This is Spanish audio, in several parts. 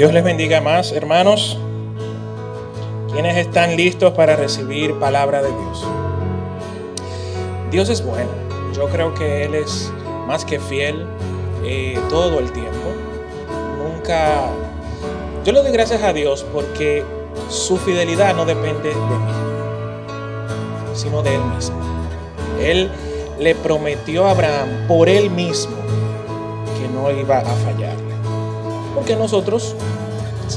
Dios les bendiga más, hermanos. Quienes están listos para recibir palabra de Dios? Dios es bueno. Yo creo que Él es más que fiel eh, todo el tiempo. Nunca... Yo le doy gracias a Dios porque su fidelidad no depende de mí, sino de Él mismo. Él le prometió a Abraham por Él mismo que no iba a fallarle. Porque nosotros,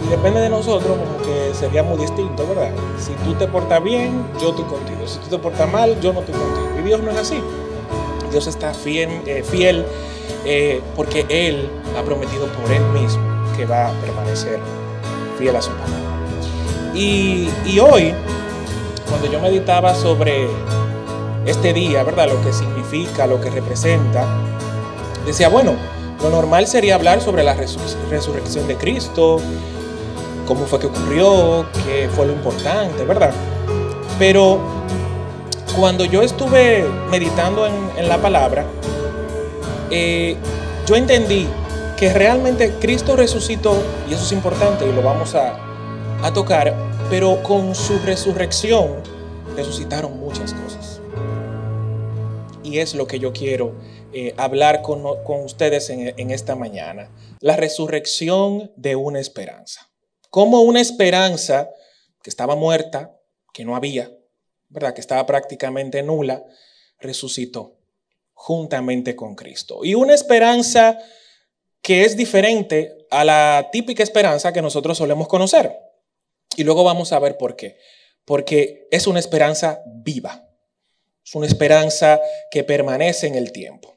si depende de nosotros, como que sería muy distinto, ¿verdad? Si tú te portas bien, yo estoy contigo. Si tú te portas mal, yo no estoy contigo. Y Dios no es así. Dios está fiel, eh, fiel eh, porque Él ha prometido por Él mismo que va a permanecer fiel a su palabra. Y hoy, cuando yo meditaba sobre este día, ¿verdad? Lo que significa, lo que representa, decía, bueno, lo normal sería hablar sobre la resurrección de Cristo, cómo fue que ocurrió, qué fue lo importante, ¿verdad? Pero cuando yo estuve meditando en, la palabra, eh, yo entendí que realmente Cristo resucitó, y eso es importante y lo vamos a, tocar, pero con su resurrección resucitaron muchas cosas. Y es lo que yo quiero eh, hablar con, ustedes en, esta mañana. La resurrección de una esperanza. Como una esperanza que estaba muerta, que no había, ¿verdad? Que estaba prácticamente nula, resucitó juntamente con Cristo. Y una esperanza que es diferente a la típica esperanza que nosotros solemos conocer. Y luego vamos a ver por qué. Porque es una esperanza viva. Es una esperanza que permanece en el tiempo.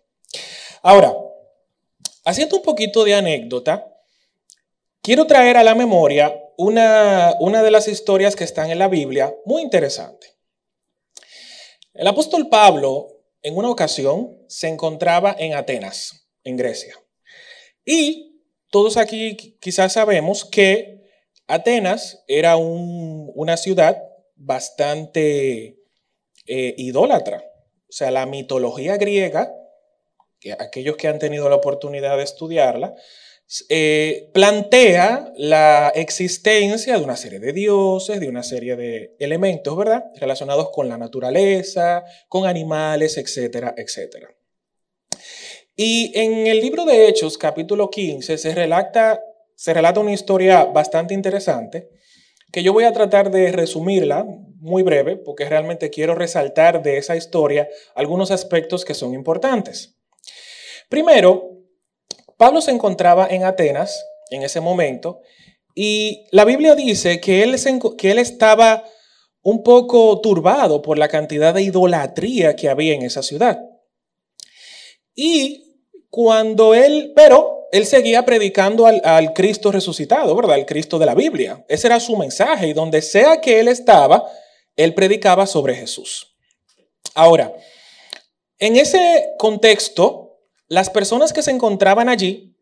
Ahora, haciendo un poquito de anécdota, quiero traer a la memoria una, una de las historias que están en la Biblia muy interesante. El apóstol Pablo en una ocasión se encontraba en Atenas, en Grecia. Y todos aquí quizás sabemos que Atenas era una ciudad bastante eh, idólatra. O sea, la mitología griega aquellos que han tenido la oportunidad de estudiarla, eh, plantea la existencia de una serie de dioses, de una serie de elementos, ¿verdad? Relacionados con la naturaleza, con animales, etcétera, etcétera. Y en el libro de Hechos, capítulo 15, se relata, se relata una historia bastante interesante que yo voy a tratar de resumirla muy breve porque realmente quiero resaltar de esa historia algunos aspectos que son importantes. Primero, Pablo se encontraba en Atenas en ese momento y la Biblia dice que él, estaba un poco turbado por la cantidad de idolatría que había en esa ciudad. Y cuando él, pero él seguía predicando al, al, Cristo resucitado, ¿verdad? Al Cristo de la Biblia. Ese era su mensaje y donde sea que él estaba, él predicaba sobre Jesús. Ahora, en ese contexto, las personas que se encontraban allí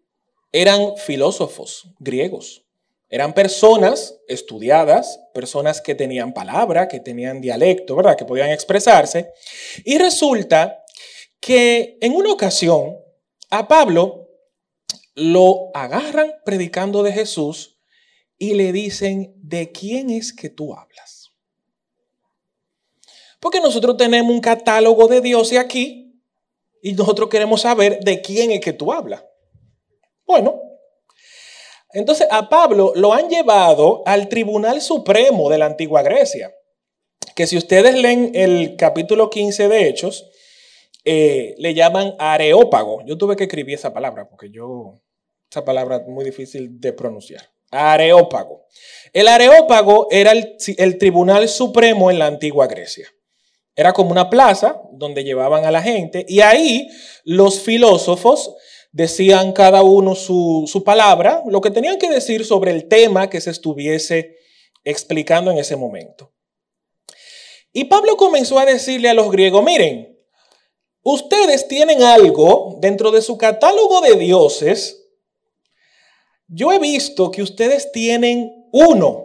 eran filósofos griegos. Eran personas estudiadas, personas que tenían palabra, que tenían dialecto, ¿verdad? Que podían expresarse. Y resulta que en una ocasión a Pablo lo agarran predicando de Jesús y le dicen, ¿de quién es que tú hablas? Porque nosotros tenemos un catálogo de dioses aquí y nosotros queremos saber de quién es que tú hablas. Bueno, entonces a Pablo lo han llevado al Tribunal Supremo de la antigua Grecia, que si ustedes leen el capítulo 15 de Hechos, eh, le llaman areópago. Yo tuve que escribir esa palabra porque yo, esa palabra es muy difícil de pronunciar. Areópago. El areópago era el, el Tribunal Supremo en la antigua Grecia. Era como una plaza donde llevaban a la gente y ahí los filósofos decían cada uno su, palabra, lo que tenían que decir sobre el tema que se estuviese explicando en ese momento. Y Pablo comenzó a decirle a los griegos, miren, ustedes tienen algo dentro de su catálogo de dioses. Yo he visto que ustedes tienen uno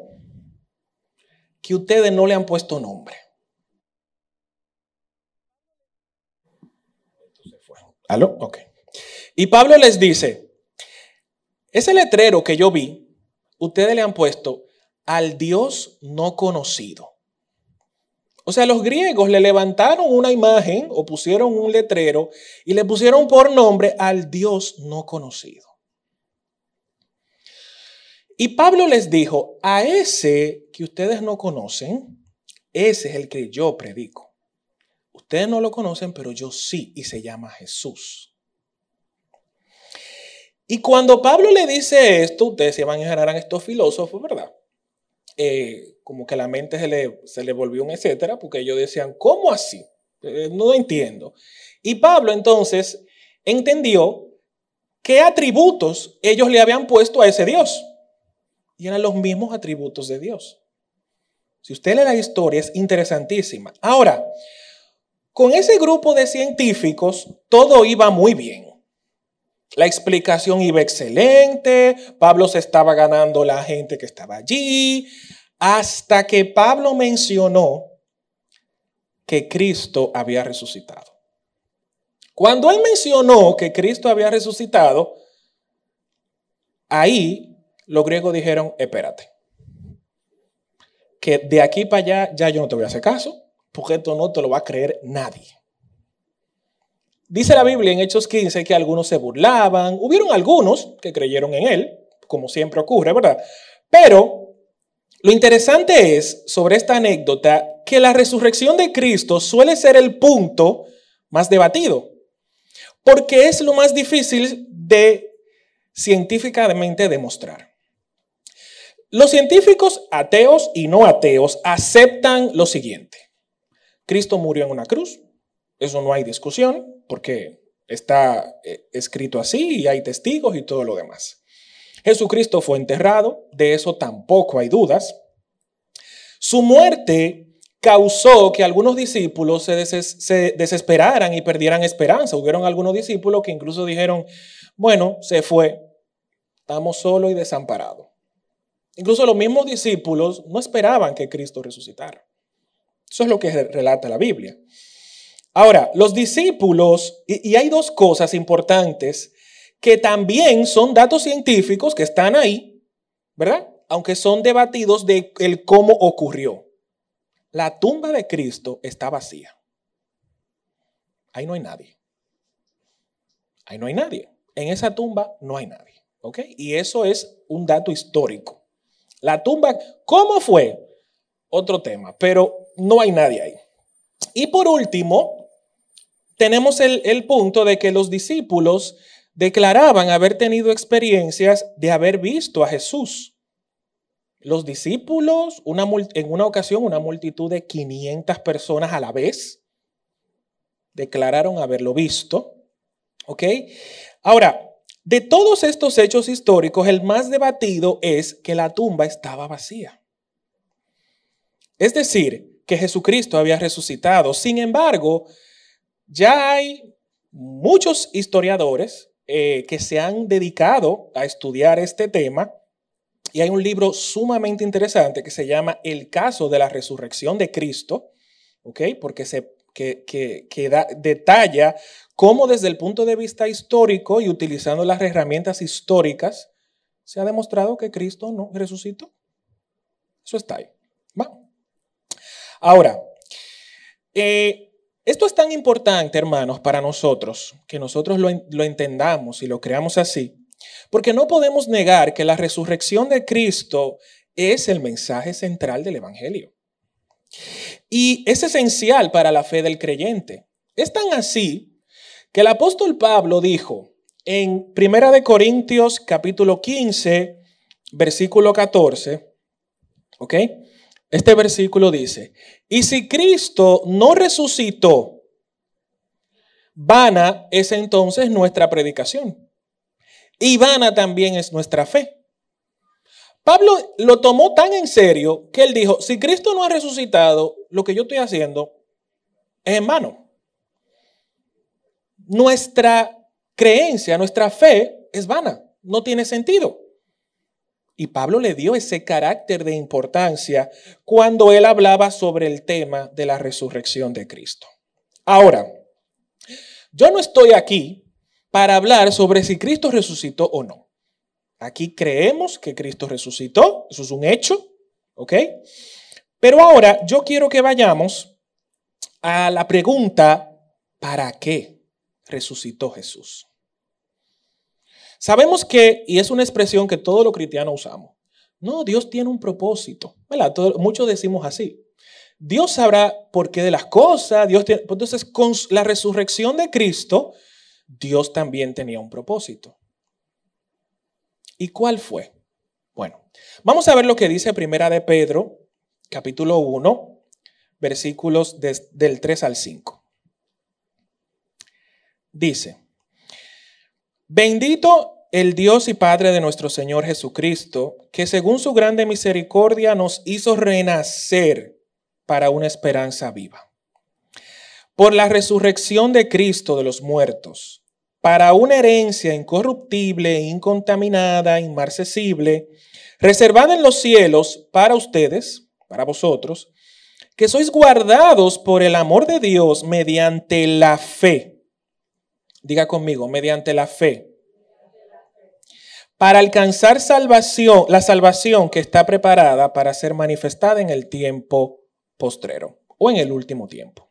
que ustedes no le han puesto nombre. ¿Aló? Ok. Y Pablo les dice, ese letrero que yo vi ustedes le han puesto al Dios no conocido. O sea, los griegos le levantaron una imagen o pusieron un letrero y le pusieron por nombre al Dios no conocido. Y Pablo les dijo, a ese que ustedes no conocen, ese es el que yo predico. Ustedes no lo conocen, pero yo sí, y se llama Jesús. Y cuando Pablo le dice esto, ustedes se generar estos filósofos, ¿verdad? Eh, como que la mente se le, se le volvió un etcétera, porque ellos decían, ¿cómo así? Eh, no entiendo. Y Pablo entonces entendió qué atributos ellos le habían puesto a ese Dios. Y eran los mismos atributos de Dios. Si usted lee la historia, es interesantísima. Ahora, con ese grupo de científicos, todo iba muy bien. La explicación iba excelente, Pablo se estaba ganando la gente que estaba allí, hasta que Pablo mencionó que Cristo había resucitado. Cuando él mencionó que Cristo había resucitado, ahí los griegos dijeron, espérate, que de aquí para allá ya yo no te voy a hacer caso, porque esto no te lo va a creer nadie. Dice la Biblia en Hechos 15 que algunos se burlaban, hubieron algunos que creyeron en él, como siempre ocurre, ¿verdad? Pero lo interesante es sobre esta anécdota que la resurrección de Cristo suele ser el punto más debatido, porque es lo más difícil de científicamente demostrar. Los científicos ateos y no ateos aceptan lo siguiente. Cristo murió en una cruz, eso no hay discusión, porque está eh, escrito así y hay testigos y todo lo demás. Jesucristo fue enterrado, de eso tampoco hay dudas. Su muerte causó que algunos discípulos se, se, desesperaran y perdieran esperanza. Hubieron algunos discípulos que incluso dijeron, bueno, se fue, estamos solos y desamparados. Incluso los mismos discípulos no esperaban que Cristo resucitara. Eso es lo que relata la Biblia. Ahora, los discípulos, y, hay dos cosas importantes que también son datos científicos que están ahí, ¿verdad? Aunque son debatidos de el cómo ocurrió. La tumba de Cristo está vacía. Ahí no hay nadie. Ahí no hay nadie. En esa tumba no hay nadie. ¿Ok? Y eso es un dato histórico. La tumba, ¿cómo fue? Otro tema, pero no hay nadie ahí. Y por último, tenemos el, punto de que los discípulos declaraban haber tenido experiencias de haber visto a Jesús. Los discípulos, en una ocasión, una multitud de 500 personas a la vez, declararon haberlo visto. ¿Ok? Ahora, de todos estos hechos históricos, el más debatido es que la tumba estaba vacía. Es decir, que Jesucristo había resucitado. Sin embargo, ya hay muchos historiadores eh, que se han dedicado a estudiar este tema y hay un libro sumamente interesante que se llama El caso de la resurrección de Cristo. Porque se, que, que da, detalla cómo desde el punto de vista histórico y utilizando las herramientas históricas, se ha demostrado que Cristo no resucitó. Eso está ahí. Ahora, eh, esto es tan importante, hermanos, para nosotros, que nosotros lo, entendamos y lo creamos así, porque no podemos negar que la resurrección de Cristo es el mensaje central del Evangelio. Y es esencial para la fe del creyente. Es tan así que el apóstol Pablo dijo en Primera de Corintios capítulo 15, versículo 14, ¿ok? Este versículo dice, y si Cristo no resucitó, vana es entonces nuestra predicación. Y vana también es nuestra fe. Pablo lo tomó tan en serio que él dijo, si Cristo no ha resucitado, lo que yo estoy haciendo es en vano nuestra creencia, nuestra fe es vana, no tiene sentido. Y Pablo le dio ese carácter de importancia cuando él hablaba sobre el tema de la resurrección de Cristo. Ahora, yo no estoy aquí para hablar sobre si Cristo resucitó o no. Aquí creemos que Cristo resucitó, eso es un hecho, ¿ok? Pero ahora yo quiero que vayamos a la pregunta, ¿para qué resucitó Jesús? Sabemos que, y es una expresión que todos los cristianos usamos, no, Dios tiene un propósito. muchos decimos así. Dios sabrá por qué de las cosas. Dios entonces, con la resurrección de Cristo, Dios también tenía un propósito. ¿Y cuál fue? Bueno, vamos a ver lo que dice Primera de Pedro, capítulo 1, versículos del 3 al 5. Dice, bendito el Dios y Padre de nuestro Señor Jesucristo, que según su grande misericordia nos hizo renacer para una esperanza viva. Por la resurrección de Cristo de los muertos, para una herencia incorruptible, incontaminada, inmarcesible, reservada en los cielos para ustedes, para vosotros, que sois guardados por el amor de Dios mediante la fe. Diga conmigo, mediante la fe para alcanzar salvación, la salvación que está preparada para ser manifestada en el tiempo postrero o en el último tiempo.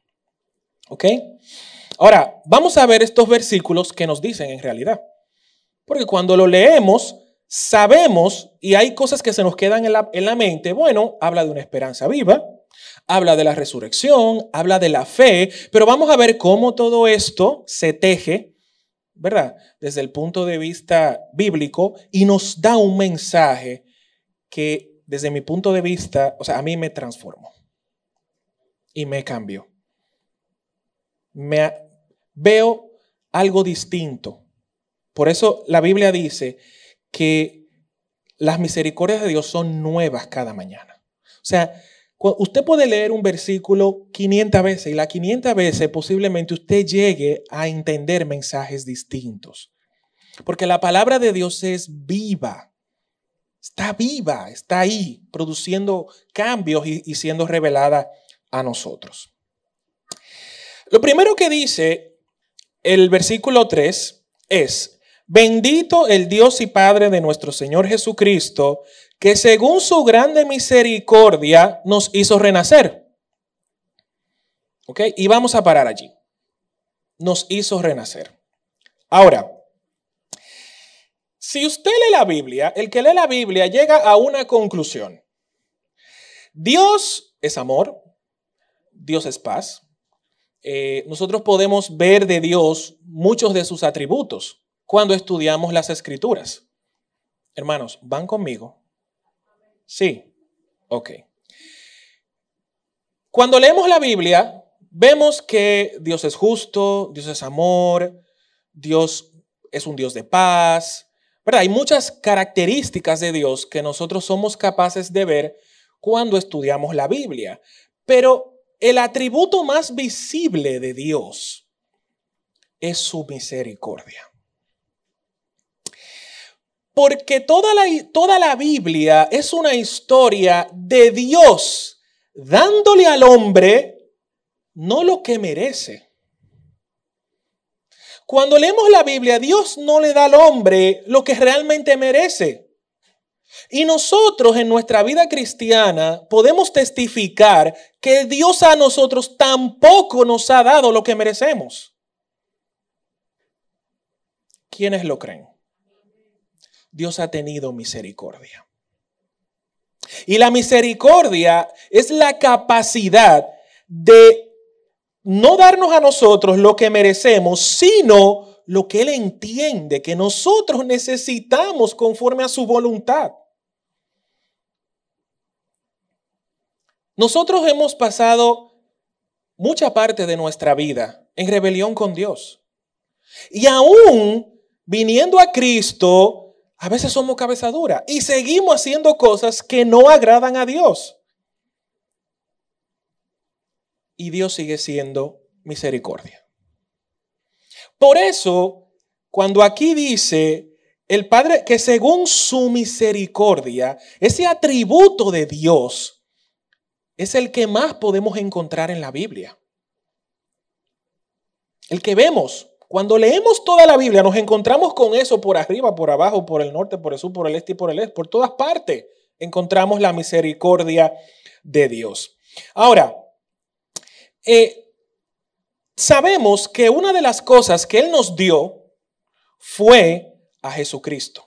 ¿Ok? Ahora, vamos a ver estos versículos que nos dicen en realidad. Porque cuando lo leemos, sabemos y hay cosas que se nos quedan en la, en la mente. Bueno, habla de una esperanza viva, habla de la resurrección, habla de la fe, pero vamos a ver cómo todo esto se teje ¿verdad? Desde el punto de vista bíblico y nos da un mensaje que desde mi punto de vista, o sea, a mí me transformó y me cambió. Me, veo algo distinto. Por eso la Biblia dice que las misericordias de Dios son nuevas cada mañana. O sea, Usted puede leer un versículo 500 veces y la 500 veces posiblemente usted llegue a entender mensajes distintos. Porque la palabra de Dios es viva. Está viva, está ahí, produciendo cambios y, y siendo revelada a nosotros. Lo primero que dice el versículo 3 es, bendito el Dios y Padre de nuestro Señor Jesucristo, que según su grande misericordia nos hizo renacer. ¿Ok? Y vamos a parar allí. Nos hizo renacer. Ahora, si usted lee la Biblia, el que lee la Biblia llega a una conclusión. Dios es amor, Dios es paz. Eh, nosotros podemos ver de Dios muchos de sus atributos cuando estudiamos las escrituras. Hermanos, van conmigo Sí, ok. Cuando leemos la Biblia, vemos que Dios es justo, Dios es amor, Dios es un Dios de paz, ¿verdad? Hay muchas características de Dios que nosotros somos capaces de ver cuando estudiamos la Biblia. Pero el atributo más visible de Dios es su misericordia. Porque toda la, toda la Biblia es una historia de Dios dándole al hombre no lo que merece. Cuando leemos la Biblia, Dios no le da al hombre lo que realmente merece. Y nosotros en nuestra vida cristiana podemos testificar que Dios a nosotros tampoco nos ha dado lo que merecemos. ¿Quiénes lo creen? Dios ha tenido misericordia. Y la misericordia es la capacidad de no darnos a nosotros lo que merecemos, sino lo que Él entiende que nosotros necesitamos conforme a su voluntad. Nosotros hemos pasado mucha parte de nuestra vida en rebelión con Dios. Y aún viniendo a Cristo, a veces somos cabezadura y seguimos haciendo cosas que no agradan a Dios. Y Dios sigue siendo misericordia. Por eso, cuando aquí dice el Padre que según su misericordia, ese atributo de Dios es el que más podemos encontrar en la Biblia. El que vemos Cuando leemos toda la Biblia nos encontramos con eso por arriba, por abajo, por el norte, por el sur, por el este y por el este, por todas partes encontramos la misericordia de Dios. Ahora, eh, sabemos que una de las cosas que Él nos dio fue a Jesucristo.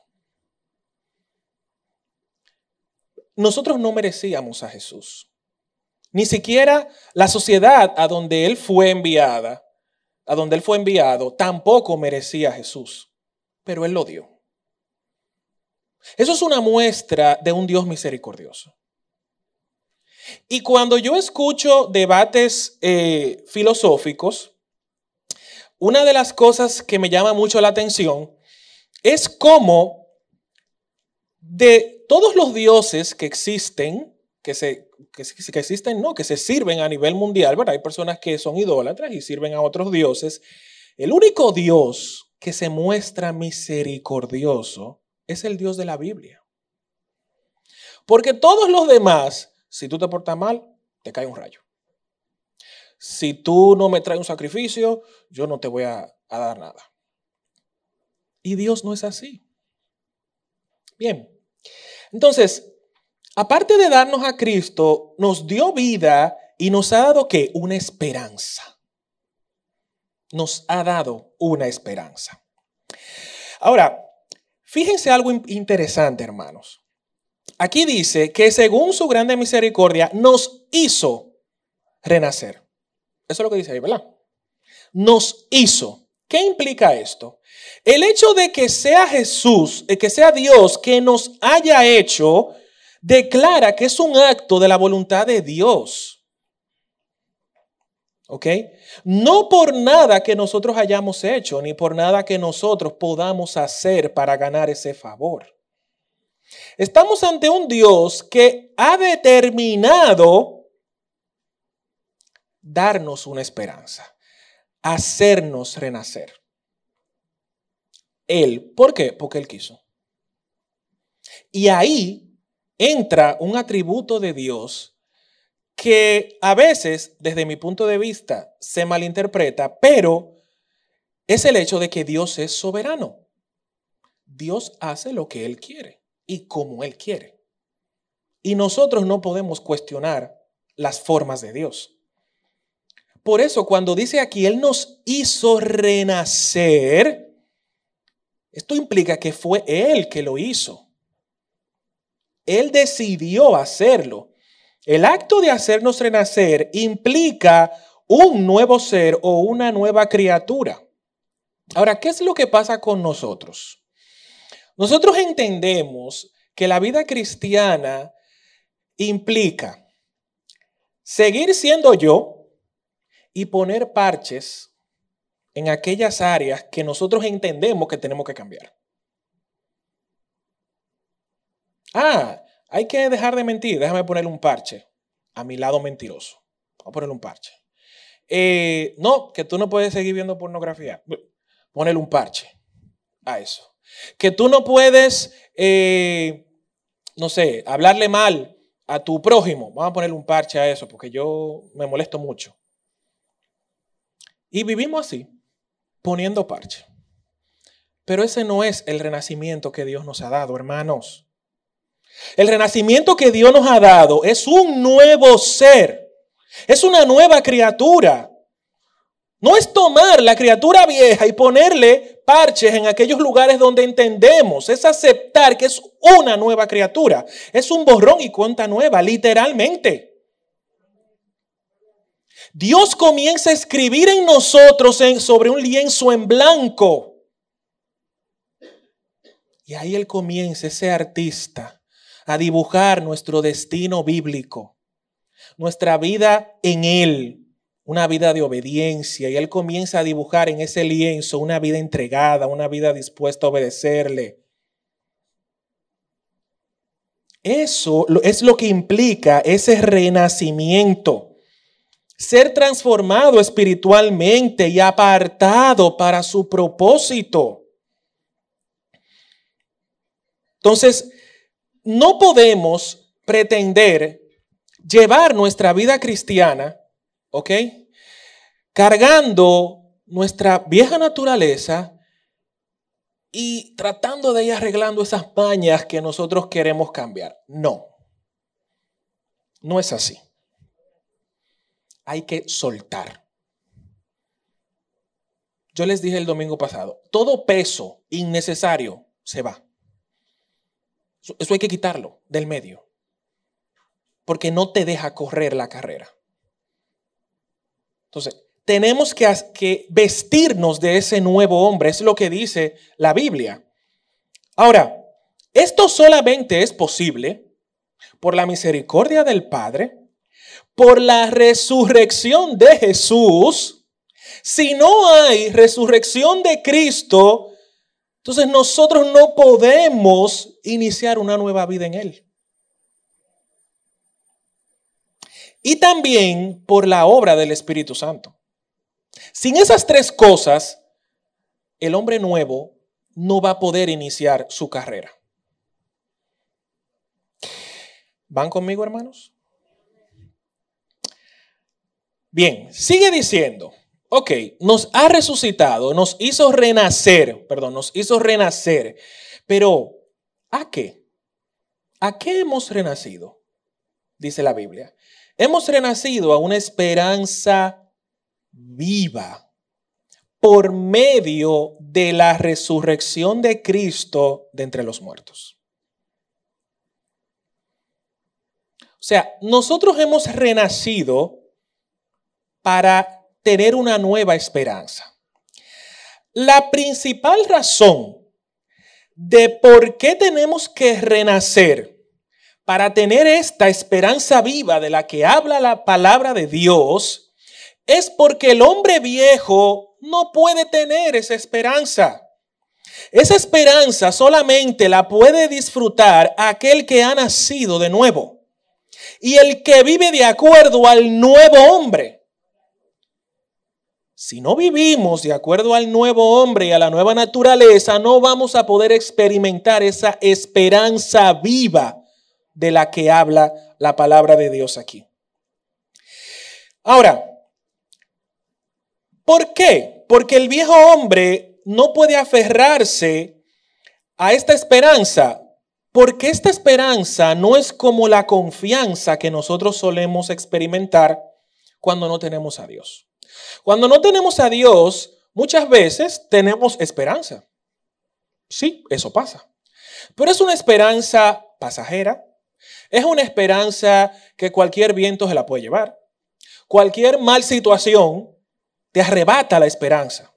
Nosotros no merecíamos a Jesús. Ni siquiera la sociedad a donde Él fue enviada, a donde Él fue enviado, tampoco merecía a Jesús. Pero Él lo dio. Eso es una muestra de un Dios misericordioso. Y cuando yo escucho debates eh, filosóficos, una de las cosas que me llama mucho la atención es cómo de todos los dioses que existen, que, se, que, existen, no, que se sirven a nivel mundial, ¿verdad? Hay personas que son idólatras y sirven a otros dioses. El único Dios que se muestra misericordioso es el Dios de la Biblia. Porque todos los demás si tú te portas mal, te cae un rayo. Si tú no me traes un sacrificio, yo no te voy a, dar nada. Y Dios no es así. Bien. Entonces, aparte de darnos a Cristo, nos dio vida y nos ha dado qué? Una esperanza. Nos ha dado una esperanza. Ahora, fíjense algo interesante, hermanos. Aquí dice que según su grande misericordia nos hizo renacer. Eso es lo que dice ahí, ¿verdad? Nos hizo. ¿Qué implica esto? El hecho de que sea Jesús, que sea Dios que nos haya hecho, declara que es un acto de la voluntad de Dios. ¿Ok? No por nada que nosotros hayamos hecho, ni por nada que nosotros podamos hacer para ganar ese favor. Estamos ante un Dios que ha determinado darnos una esperanza, hacernos renacer. Él, ¿por qué? Porque Él quiso. Y ahí entra un atributo de Dios que a veces, desde mi punto de vista, se malinterpreta, pero es el hecho de que Dios es soberano. Dios hace lo que Él quiere y como Él quiere. Y nosotros no podemos cuestionar las formas de Dios. Por eso cuando dice aquí, Él nos hizo renacer, esto implica que fue Él que lo hizo. Él decidió hacerlo. El acto de hacernos renacer implica un nuevo ser o una nueva criatura. Ahora, ¿qué es lo que pasa con nosotros? Nosotros entendemos que la vida cristiana implica seguir siendo yo y poner parches en aquellas áreas que nosotros entendemos que tenemos que cambiar. Ah, hay que dejar de mentir. Déjame poner un parche a mi lado mentiroso. Voy a ponerle un parche. Eh, no, que tú no puedes seguir viendo pornografía. Ponerle un parche a eso. Que tú no puedes, eh, no sé, hablarle mal a tu prójimo. Vamos a ponerle un parche a eso porque yo me molesto mucho. Y vivimos así, poniendo parche. Pero ese no es el renacimiento que Dios nos ha dado, hermanos. El renacimiento que Dios nos ha dado es un nuevo ser. Es una nueva criatura. No es tomar la criatura vieja y ponerle parches en aquellos lugares donde entendemos. Es aceptar que es una nueva criatura. Es un borrón y cuenta nueva, literalmente. Dios comienza a escribir en nosotros sobre un lienzo en blanco. Y ahí Él comienza, ese artista, a dibujar nuestro destino bíblico, nuestra vida en Él, una vida de obediencia y él comienza a dibujar en ese lienzo una vida entregada, una vida dispuesta a obedecerle. Eso es lo que implica ese renacimiento. Ser transformado espiritualmente y apartado para su propósito. Entonces, no podemos pretender llevar nuestra vida cristiana ¿ok? Cargando nuestra vieja naturaleza y tratando de ir arreglando esas pañas que nosotros queremos cambiar. No, no es así. Hay que soltar. Yo les dije el domingo pasado, todo peso innecesario se va. Eso hay que quitarlo del medio, porque no te deja correr la carrera. Entonces, tenemos que, que, vestirnos de ese nuevo hombre, es lo que dice la Biblia. Ahora, esto solamente es posible por la misericordia del Padre, por la resurrección de Jesús. Si no hay resurrección de Cristo, entonces nosotros no podemos iniciar una nueva vida en Él. Y también por la obra del Espíritu Santo. Sin esas tres cosas, el hombre nuevo no va a poder iniciar su carrera. ¿Van conmigo, hermanos? Bien, sigue diciendo, ok, nos ha resucitado, nos hizo renacer, perdón, nos hizo renacer, pero ¿a qué? ¿A qué hemos renacido? Dice la Biblia. Hemos renacido a una esperanza viva por medio de la resurrección de Cristo de entre los muertos. O sea, nosotros hemos renacido para tener una nueva esperanza. La principal razón de por qué tenemos que renacer para tener esta esperanza viva de la que habla la palabra de Dios es porque el hombre viejo no puede tener esa esperanza. Esa esperanza solamente la puede disfrutar aquel que ha nacido de nuevo y el que vive de acuerdo al nuevo hombre. Si no vivimos de acuerdo al nuevo hombre y a la nueva naturaleza, no vamos a poder experimentar esa esperanza viva de la que habla la palabra de Dios aquí. Ahora, ¿por qué? Porque el viejo hombre no puede aferrarse a esta esperanza porque esta esperanza no es como la confianza que nosotros solemos experimentar cuando no tenemos a Dios. Cuando no tenemos a Dios, muchas veces tenemos esperanza. Sí, eso pasa. Pero es una esperanza pasajera. Es una esperanza que cualquier viento se la puede llevar. Cualquier mal situación te arrebata la esperanza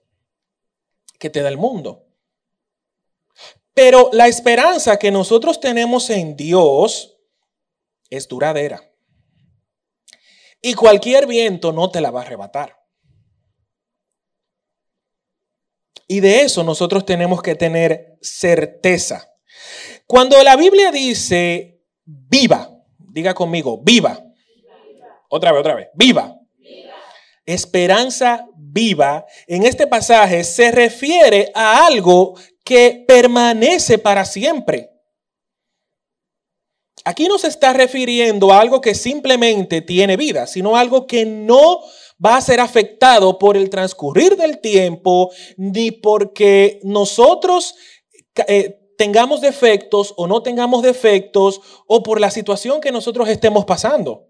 que te da el mundo. Pero la esperanza que nosotros tenemos en Dios es duradera. Y cualquier viento no te la va a arrebatar. Y de eso nosotros tenemos que tener certeza. Cuando la Biblia dice viva, diga conmigo, viva. Otra vez, otra vez, viva. viva. Esperanza viva en este pasaje se refiere a algo que permanece para siempre. Aquí no se está refiriendo a algo que simplemente tiene vida, sino algo que no va a ser afectado por el transcurrir del tiempo, ni porque nosotros eh, tengamos defectos o no tengamos defectos, o por la situación que nosotros estemos pasando.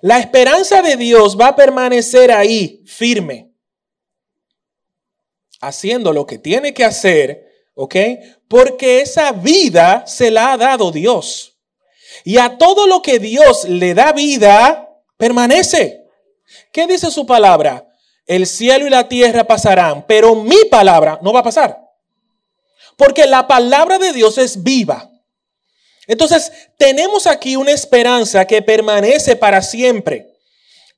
La esperanza de Dios va a permanecer ahí, firme haciendo lo que tiene que hacer, ¿ok? Porque esa vida se la ha dado Dios. Y a todo lo que Dios le da vida, permanece. ¿Qué dice su palabra? El cielo y la tierra pasarán, pero mi palabra no va a pasar. Porque la palabra de Dios es viva. Entonces, tenemos aquí una esperanza que permanece para siempre.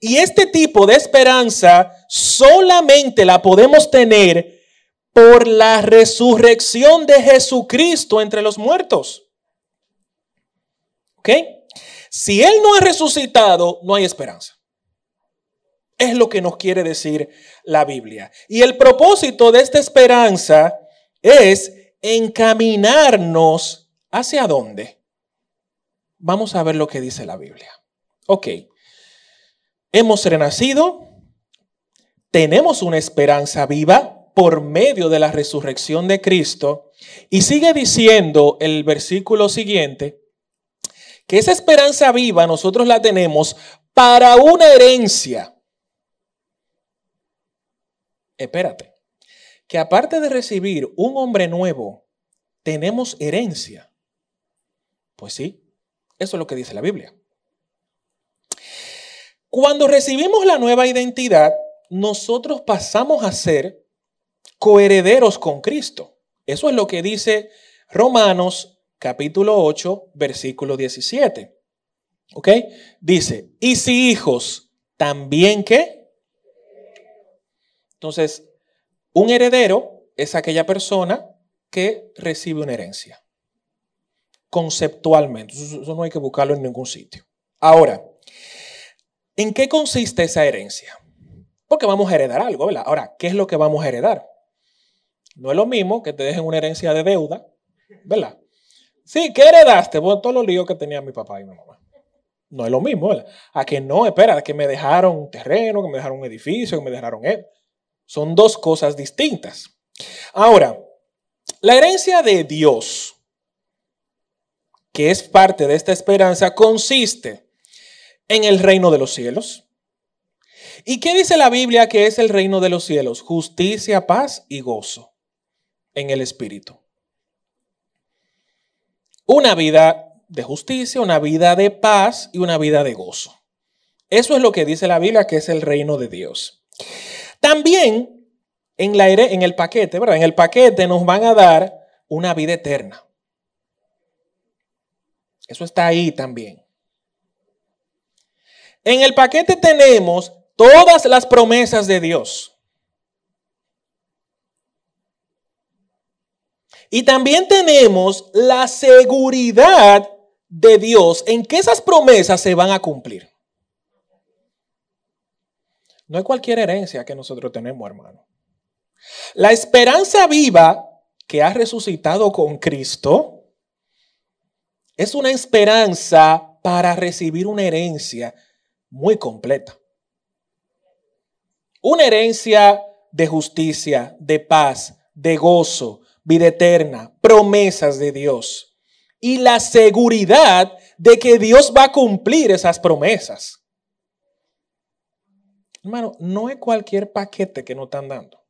Y este tipo de esperanza solamente la podemos tener por la resurrección de Jesucristo entre los muertos. ¿Ok? Si Él no ha resucitado, no hay esperanza. Es lo que nos quiere decir la Biblia. Y el propósito de esta esperanza es encaminarnos hacia dónde. Vamos a ver lo que dice la Biblia. Ok. Hemos renacido tenemos una esperanza viva por medio de la resurrección de Cristo. Y sigue diciendo el versículo siguiente, que esa esperanza viva nosotros la tenemos para una herencia. Espérate, que aparte de recibir un hombre nuevo, tenemos herencia. Pues sí, eso es lo que dice la Biblia. Cuando recibimos la nueva identidad, nosotros pasamos a ser coherederos con Cristo. Eso es lo que dice Romanos capítulo 8, versículo 17. ¿Ok? Dice, y si hijos, también qué? Entonces, un heredero es aquella persona que recibe una herencia. Conceptualmente. Eso no hay que buscarlo en ningún sitio. Ahora, ¿en qué consiste esa herencia? Porque vamos a heredar algo, ¿verdad? Ahora, ¿qué es lo que vamos a heredar? No es lo mismo que te dejen una herencia de deuda, ¿verdad? Sí, ¿qué heredaste? Bueno, todos los líos que tenía mi papá y mi mamá. No es lo mismo, ¿verdad? A que no, espera, que me dejaron un terreno, que me dejaron un edificio, que me dejaron... Son dos cosas distintas. Ahora, la herencia de Dios, que es parte de esta esperanza, consiste en el reino de los cielos. ¿Y qué dice la Biblia que es el reino de los cielos? Justicia, paz y gozo en el Espíritu. Una vida de justicia, una vida de paz y una vida de gozo. Eso es lo que dice la Biblia que es el reino de Dios. También en, la, en el paquete, ¿verdad? En el paquete nos van a dar una vida eterna. Eso está ahí también. En el paquete tenemos todas las promesas de Dios. Y también tenemos la seguridad de Dios en que esas promesas se van a cumplir. No es cualquier herencia que nosotros tenemos, hermano. La esperanza viva que ha resucitado con Cristo es una esperanza para recibir una herencia muy completa. Una herencia de justicia, de paz, de gozo, vida eterna, promesas de Dios y la seguridad de que Dios va a cumplir esas promesas. Hermano, no es cualquier paquete que nos están dando.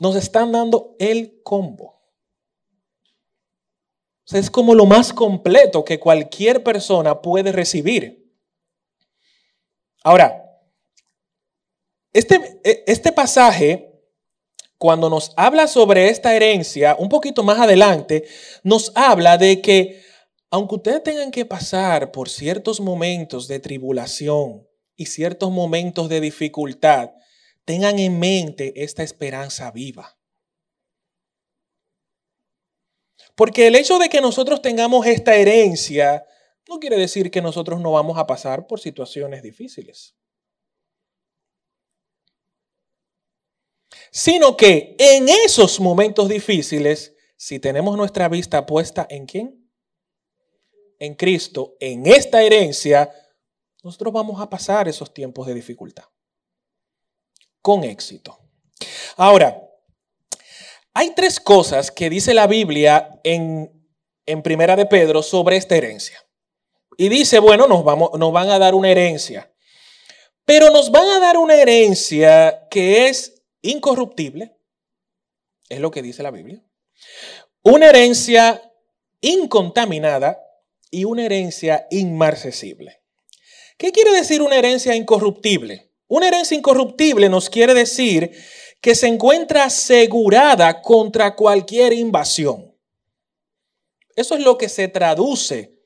Nos están dando el combo. es como lo más completo que cualquier persona puede recibir. Ahora, este, e, este pasaje cuando nos habla sobre esta herencia, un poquito más adelante, nos habla de que aunque ustedes tengan que pasar por ciertos momentos de tribulación y ciertos momentos de dificultad, tengan en mente esta esperanza viva. Porque el hecho de que nosotros tengamos esta herencia no quiere decir que nosotros no vamos a pasar por situaciones difíciles. sino que en esos momentos difíciles, si tenemos nuestra vista puesta en quién? En Cristo, en esta herencia, nosotros vamos a pasar esos tiempos de dificultad con éxito. Ahora, hay tres cosas que dice la Biblia en, en Primera de Pedro sobre esta herencia. Y dice, bueno, nos, vamos, nos van a dar una herencia. Pero nos van a dar una herencia que es incorruptible, es lo que dice la Biblia, una herencia incontaminada y una herencia inmarcesible. ¿Qué quiere decir una herencia incorruptible? Una herencia incorruptible nos quiere decir que se encuentra asegurada contra cualquier invasión. Eso es lo que se traduce,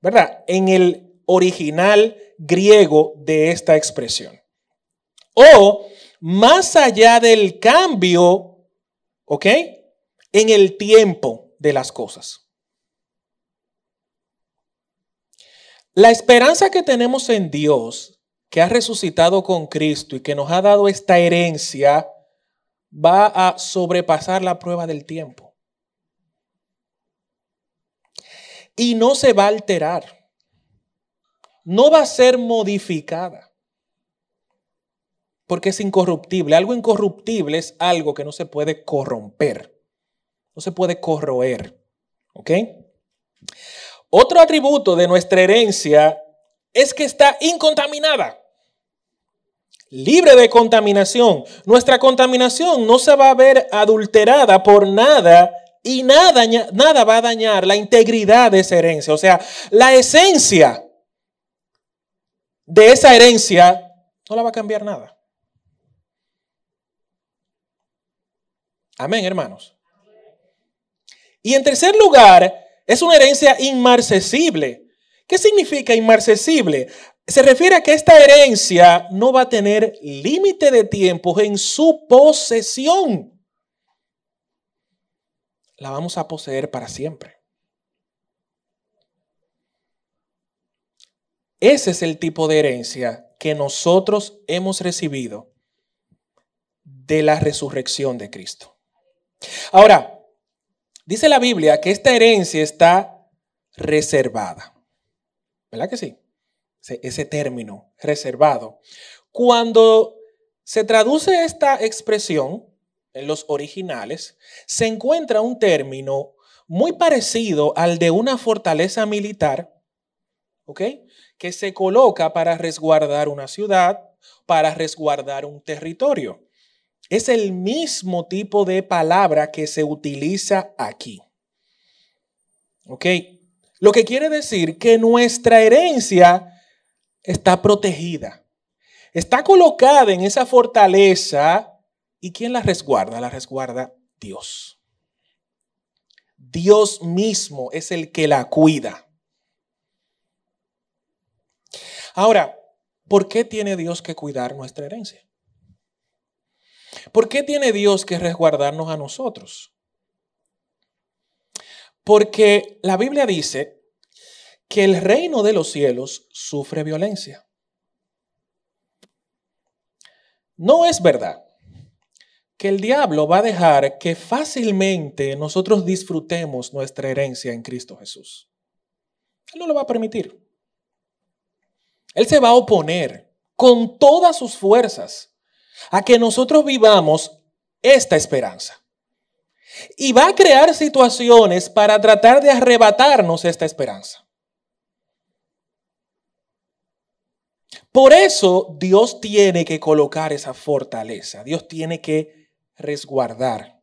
¿verdad? En el original griego de esta expresión. O más allá del cambio, ¿ok? En el tiempo de las cosas. La esperanza que tenemos en Dios, que ha resucitado con Cristo y que nos ha dado esta herencia, va a sobrepasar la prueba del tiempo. Y no se va a alterar. No va a ser modificada. porque es incorruptible. Algo incorruptible es algo que no se puede corromper, no se puede corroer. ¿Ok? Otro atributo de nuestra herencia es que está incontaminada, libre de contaminación. Nuestra contaminación no se va a ver adulterada por nada y nada, nada va a dañar la integridad de esa herencia. O sea, la esencia de esa herencia no la va a cambiar nada. Amén, hermanos. Y en tercer lugar, es una herencia inmarcesible. ¿Qué significa inmarcesible? Se refiere a que esta herencia no va a tener límite de tiempo en su posesión la vamos a poseer para siempre. Ese es el tipo de herencia que nosotros hemos recibido de la resurrección de Cristo. Ahora, dice la Biblia que esta herencia está reservada. ¿Verdad que sí? Ese, término, reservado. Cuando se traduce esta expresión, en los originales, se encuentra un término muy parecido al de una fortaleza militar, ¿ok? Que se coloca para resguardar una ciudad, para resguardar un territorio. Es el mismo tipo de palabra que se utiliza aquí. ¿Ok? Lo que quiere decir que nuestra herencia está protegida. Está colocada en esa fortaleza ¿Y quién la resguarda? La resguarda Dios. Dios mismo es el que la cuida. Ahora, ¿por qué tiene Dios que cuidar nuestra herencia? ¿Por qué tiene Dios que resguardarnos a nosotros? Porque la Biblia dice que el reino de los cielos sufre violencia. No es verdad que el diablo va a dejar que fácilmente nosotros disfrutemos nuestra herencia en Cristo Jesús. Él no lo va a permitir. Él se va a oponer con todas sus fuerzas a que nosotros vivamos esta esperanza. Y va a crear situaciones para tratar de arrebatarnos esta esperanza. Por eso Dios tiene que colocar esa fortaleza. Dios tiene que resguardar.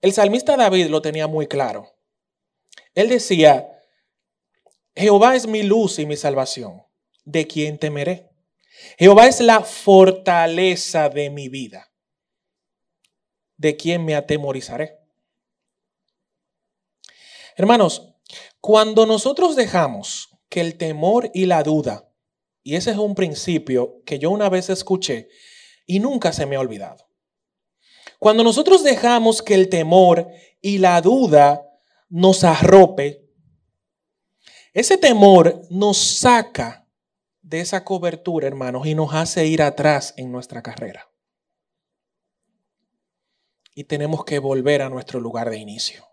El salmista David lo tenía muy claro. Él decía, Jehová es mi luz y mi salvación, ¿de quién temeré? Jehová es la fortaleza de mi vida, ¿de quién me atemorizaré? Hermanos, cuando nosotros dejamos que el temor y la duda, y ese es un principio que yo una vez escuché, y nunca se me ha olvidado. Cuando nosotros dejamos que el temor y la duda nos arrope, ese temor nos saca de esa cobertura, hermanos, y nos hace ir atrás en nuestra carrera. Y tenemos que volver a nuestro lugar de inicio.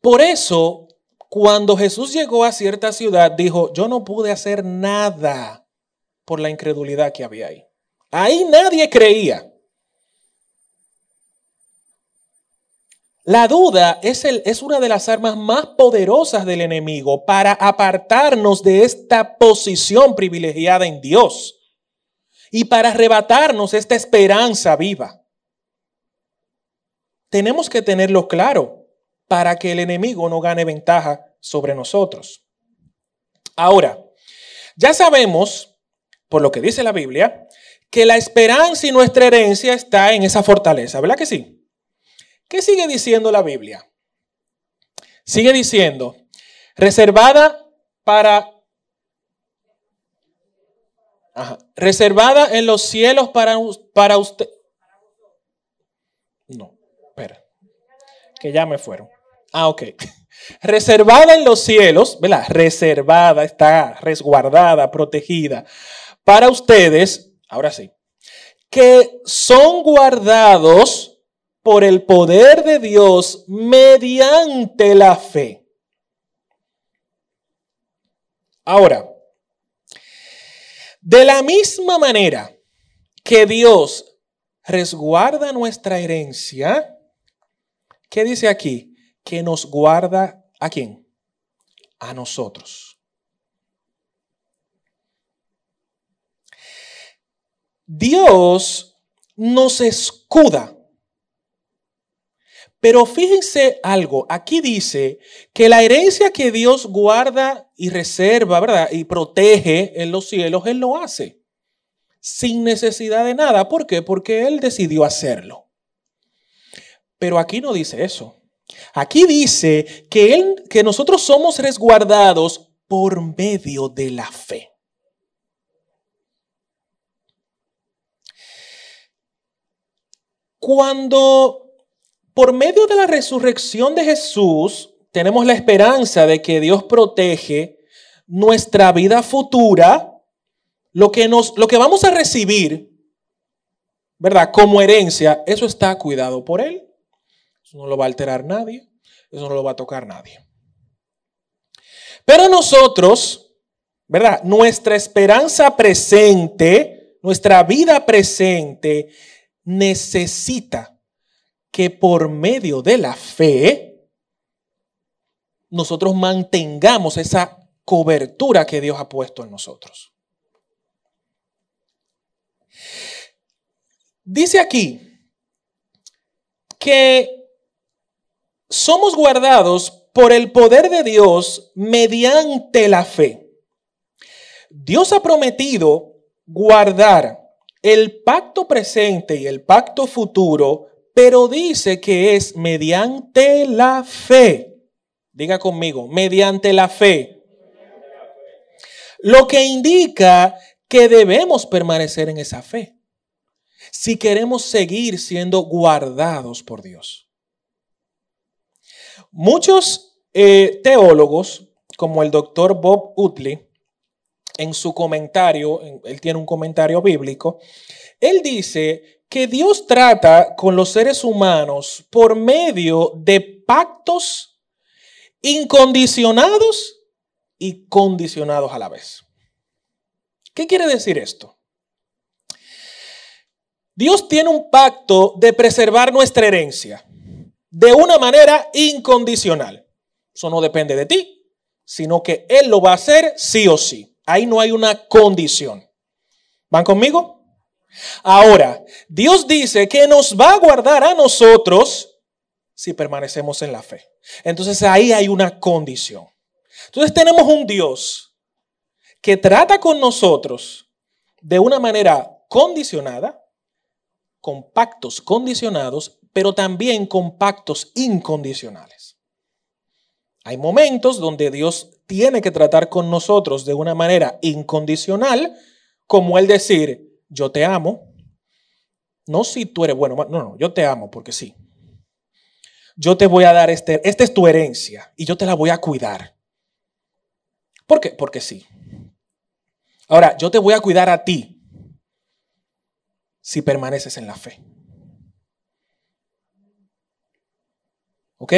Por eso, cuando Jesús llegó a cierta ciudad, dijo, yo no pude hacer nada por la incredulidad que había ahí. Ahí nadie creía. La duda es, una de las armas más poderosas del enemigo para apartarnos de esta posición privilegiada en Dios y para arrebatarnos esta esperanza viva. Tenemos que tenerlo claro para que el enemigo no gane ventaja sobre nosotros. Ahora, ya sabemos por lo que dice la Biblia, que la esperanza y nuestra herencia está en esa fortaleza, ¿verdad que sí? ¿Qué sigue diciendo la Biblia? Sigue diciendo, reservada para... reservada en los cielos para, para usted. No, espera, que ya me fueron. Ah, ok. Reservada en los cielos, ¿verdad? Reservada, está resguardada, protegida para ustedes, ahora sí, que son guardados por el poder de Dios mediante la fe. Ahora, De la misma manera que Dios resguarda nuestra herencia, ¿qué dice aquí? Que nos guarda a quién? A nosotros. Dios nos escuda. Pero fíjense algo, aquí dice que la herencia que Dios guarda y reserva, ¿verdad? Y protege en los cielos, Él lo hace sin necesidad de nada. ¿Por qué? Porque Él decidió hacerlo. Pero aquí no dice eso. Aquí dice que, él, que nosotros somos resguardados por medio de la fe. Cuando por medio de la resurrección de Jesús tenemos la esperanza de que Dios protege nuestra vida futura, lo que, nos, lo que vamos a recibir, ¿verdad? Como herencia, eso está cuidado por Él. Eso no lo va a alterar nadie, eso no lo va a tocar nadie. Pero nosotros, ¿verdad? Nuestra esperanza presente, nuestra vida presente, necesita que por medio de la fe nosotros mantengamos esa cobertura que Dios ha puesto en nosotros. Dice aquí que somos guardados por el poder de Dios mediante la fe. Dios ha prometido guardar el pacto presente y el pacto futuro, pero dice que es mediante la fe. Diga conmigo, mediante la fe. Lo que indica que debemos permanecer en esa fe si queremos seguir siendo guardados por Dios. Muchos eh, teólogos, como el doctor Bob Utley, en su comentario, él tiene un comentario bíblico, él dice que Dios trata con los seres humanos por medio de pactos incondicionados y condicionados a la vez. ¿Qué quiere decir esto? Dios tiene un pacto de preservar nuestra herencia de una manera incondicional. Eso no depende de ti, sino que Él lo va a hacer sí o sí. Ahí no hay una condición. ¿Van conmigo? Ahora, Dios dice que nos va a guardar a nosotros si permanecemos en la fe. Entonces ahí hay una condición. Entonces tenemos un Dios que trata con nosotros de una manera condicionada, con pactos condicionados, pero también con pactos incondicionales. Hay momentos donde Dios tiene que tratar con nosotros de una manera incondicional, como el decir, yo te amo. No si tú eres bueno, no, no, yo te amo porque sí. Yo te voy a dar este, esta es tu herencia y yo te la voy a cuidar. ¿Por qué? Porque sí. Ahora, yo te voy a cuidar a ti si permaneces en la fe. ¿Ok?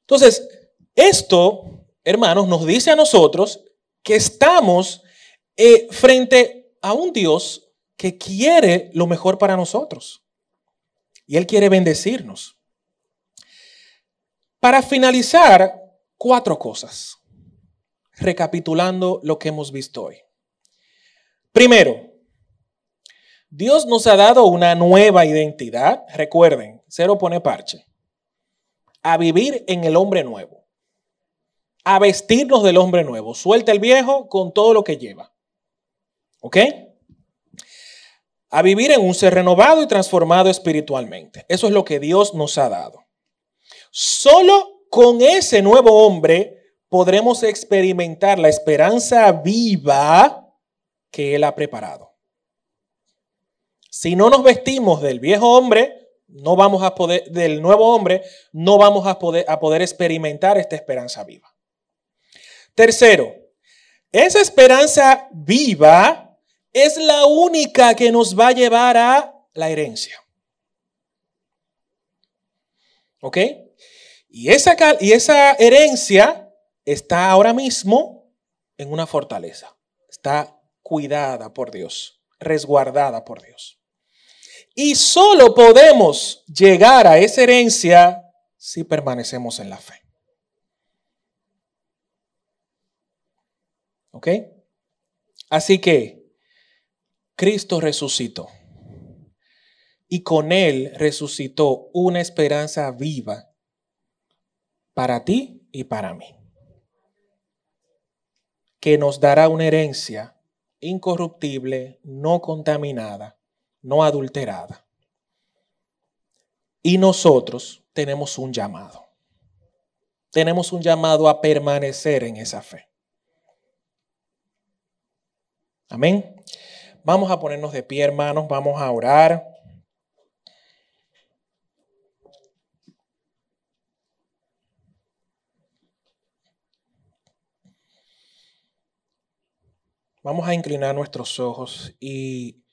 Entonces, esto hermanos, nos dice a nosotros que estamos eh, frente a un Dios que quiere lo mejor para nosotros. Y Él quiere bendecirnos. Para finalizar, cuatro cosas, recapitulando lo que hemos visto hoy. Primero, Dios nos ha dado una nueva identidad. Recuerden, cero pone parche. A vivir en el hombre nuevo a vestirnos del hombre nuevo. Suelta el viejo con todo lo que lleva. ¿Ok? A vivir en un ser renovado y transformado espiritualmente. Eso es lo que Dios nos ha dado. Solo con ese nuevo hombre podremos experimentar la esperanza viva que Él ha preparado. Si no nos vestimos del viejo hombre, no vamos a poder, del nuevo hombre, no vamos a poder, a poder experimentar esta esperanza viva. Tercero, esa esperanza viva es la única que nos va a llevar a la herencia. ¿Ok? Y esa, y esa herencia está ahora mismo en una fortaleza. Está cuidada por Dios, resguardada por Dios. Y solo podemos llegar a esa herencia si permanecemos en la fe. ¿Ok? Así que Cristo resucitó y con Él resucitó una esperanza viva para ti y para mí, que nos dará una herencia incorruptible, no contaminada, no adulterada. Y nosotros tenemos un llamado. Tenemos un llamado a permanecer en esa fe. Amén. Vamos a ponernos de pie, hermanos, vamos a orar. Vamos a inclinar nuestros ojos y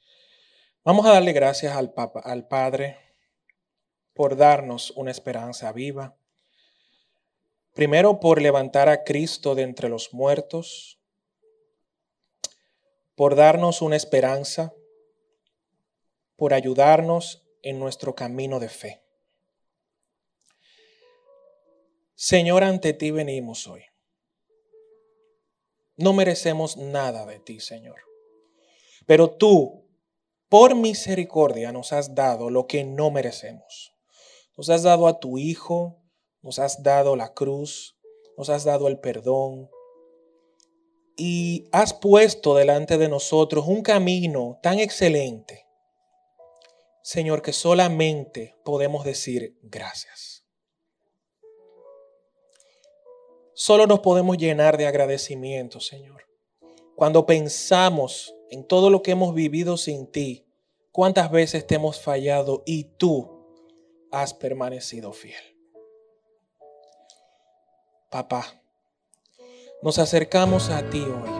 vamos a darle gracias al, Papa, al Padre por darnos una esperanza viva. Primero por levantar a Cristo de entre los muertos, por darnos una esperanza, por ayudarnos en nuestro camino de fe. Señor, ante ti venimos hoy. No merecemos nada de ti, Señor. Pero tú, por misericordia, nos has dado lo que no merecemos. Nos has dado a tu Hijo, nos has dado la cruz, nos has dado el perdón. Y has puesto delante de nosotros un camino tan excelente, Señor, que solamente podemos decir gracias. Solo nos podemos llenar de agradecimiento, Señor. Cuando pensamos en todo lo que hemos vivido sin ti, cuántas veces te hemos fallado y tú has permanecido fiel. Papá, nos acercamos a ti hoy.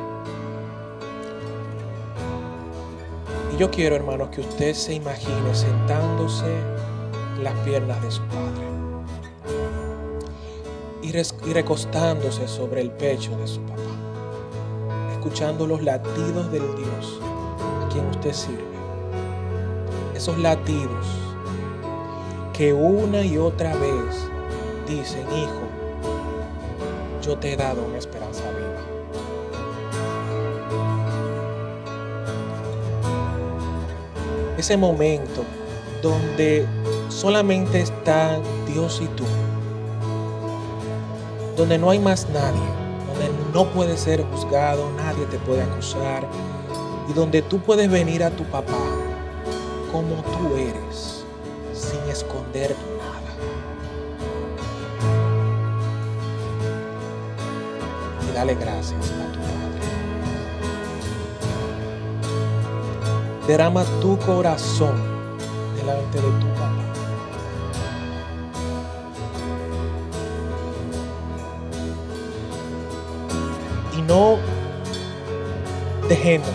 Y yo quiero, hermanos, que usted se imagine sentándose en las piernas de su Padre y recostándose sobre el pecho de su papá, escuchando los latidos del Dios a quien usted sirve. Esos latidos que una y otra vez dicen, hijo, yo te he dado una esperanza Ese momento donde solamente están Dios y tú donde no hay más nadie, donde no puedes ser juzgado, nadie te puede acusar y donde tú puedes venir a tu papá como tú eres, sin esconder nada. Y dale gracias Derrama tu corazón delante de tu Padre. no dejemos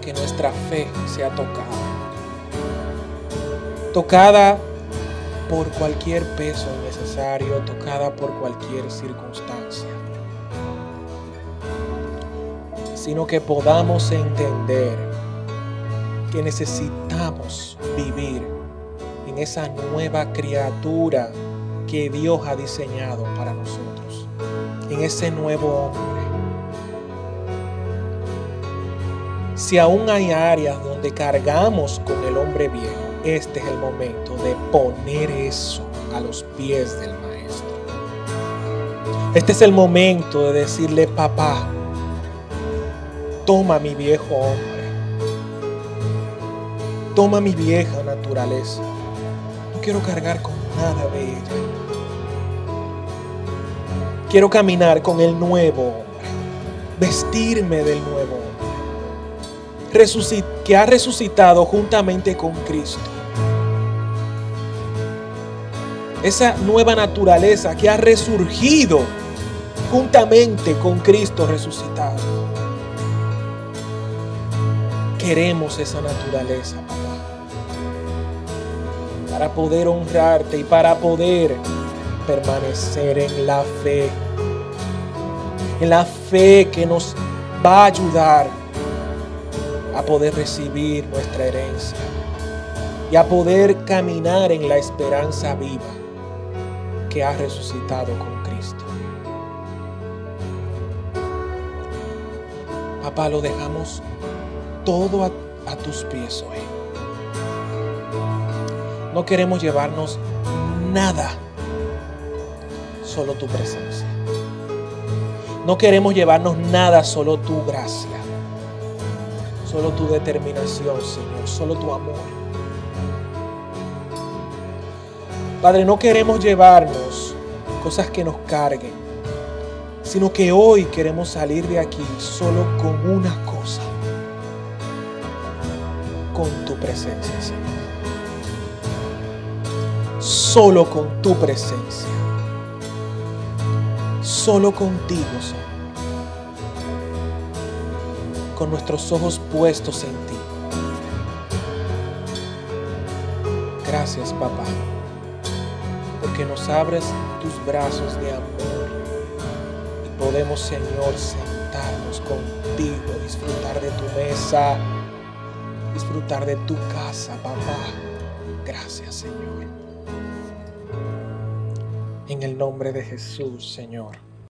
que nuestra fe sea tocada. Tocada por cualquier peso necesario, tocada por cualquier circunstancia. Sino que podamos entender que necesitamos vivir en esa nueva criatura que Dios ha diseñado para nosotros, en ese nuevo hombre Si aún hay áreas donde cargamos con el hombre viejo, este es el momento de poner eso a los pies del maestro. Este es el momento de decirle, papá, toma mi viejo hombre, toma mi vieja naturaleza. No quiero cargar con nada de ella. Quiero caminar con el nuevo hombre, vestirme del nuevo hombre que ha resucitado juntamente con Cristo. Esa nueva naturaleza que ha resurgido juntamente con Cristo resucitado. Queremos esa naturaleza. Para poder honrarte y para poder permanecer en la fe. En la fe que nos va a ayudar a poder recibir nuestra herencia y a poder caminar en la esperanza viva que ha resucitado con Cristo. Papá, lo dejamos todo a, a tus pies hoy. No queremos llevarnos nada, solo tu presencia. No queremos llevarnos nada, solo tu gracia. Solo tu determinación, Señor. Solo tu amor. Padre, no queremos llevarnos cosas que nos carguen, sino que hoy queremos salir de aquí solo con una cosa. Con tu presencia, Señor. Solo con tu presencia. Solo contigo, Señor con nuestros ojos puestos en ti. Gracias, papá, porque nos abres tus brazos de amor y podemos, Señor, sentarnos contigo, disfrutar de tu mesa, disfrutar de tu casa, papá. Gracias, Señor. En el nombre de Jesús, Señor.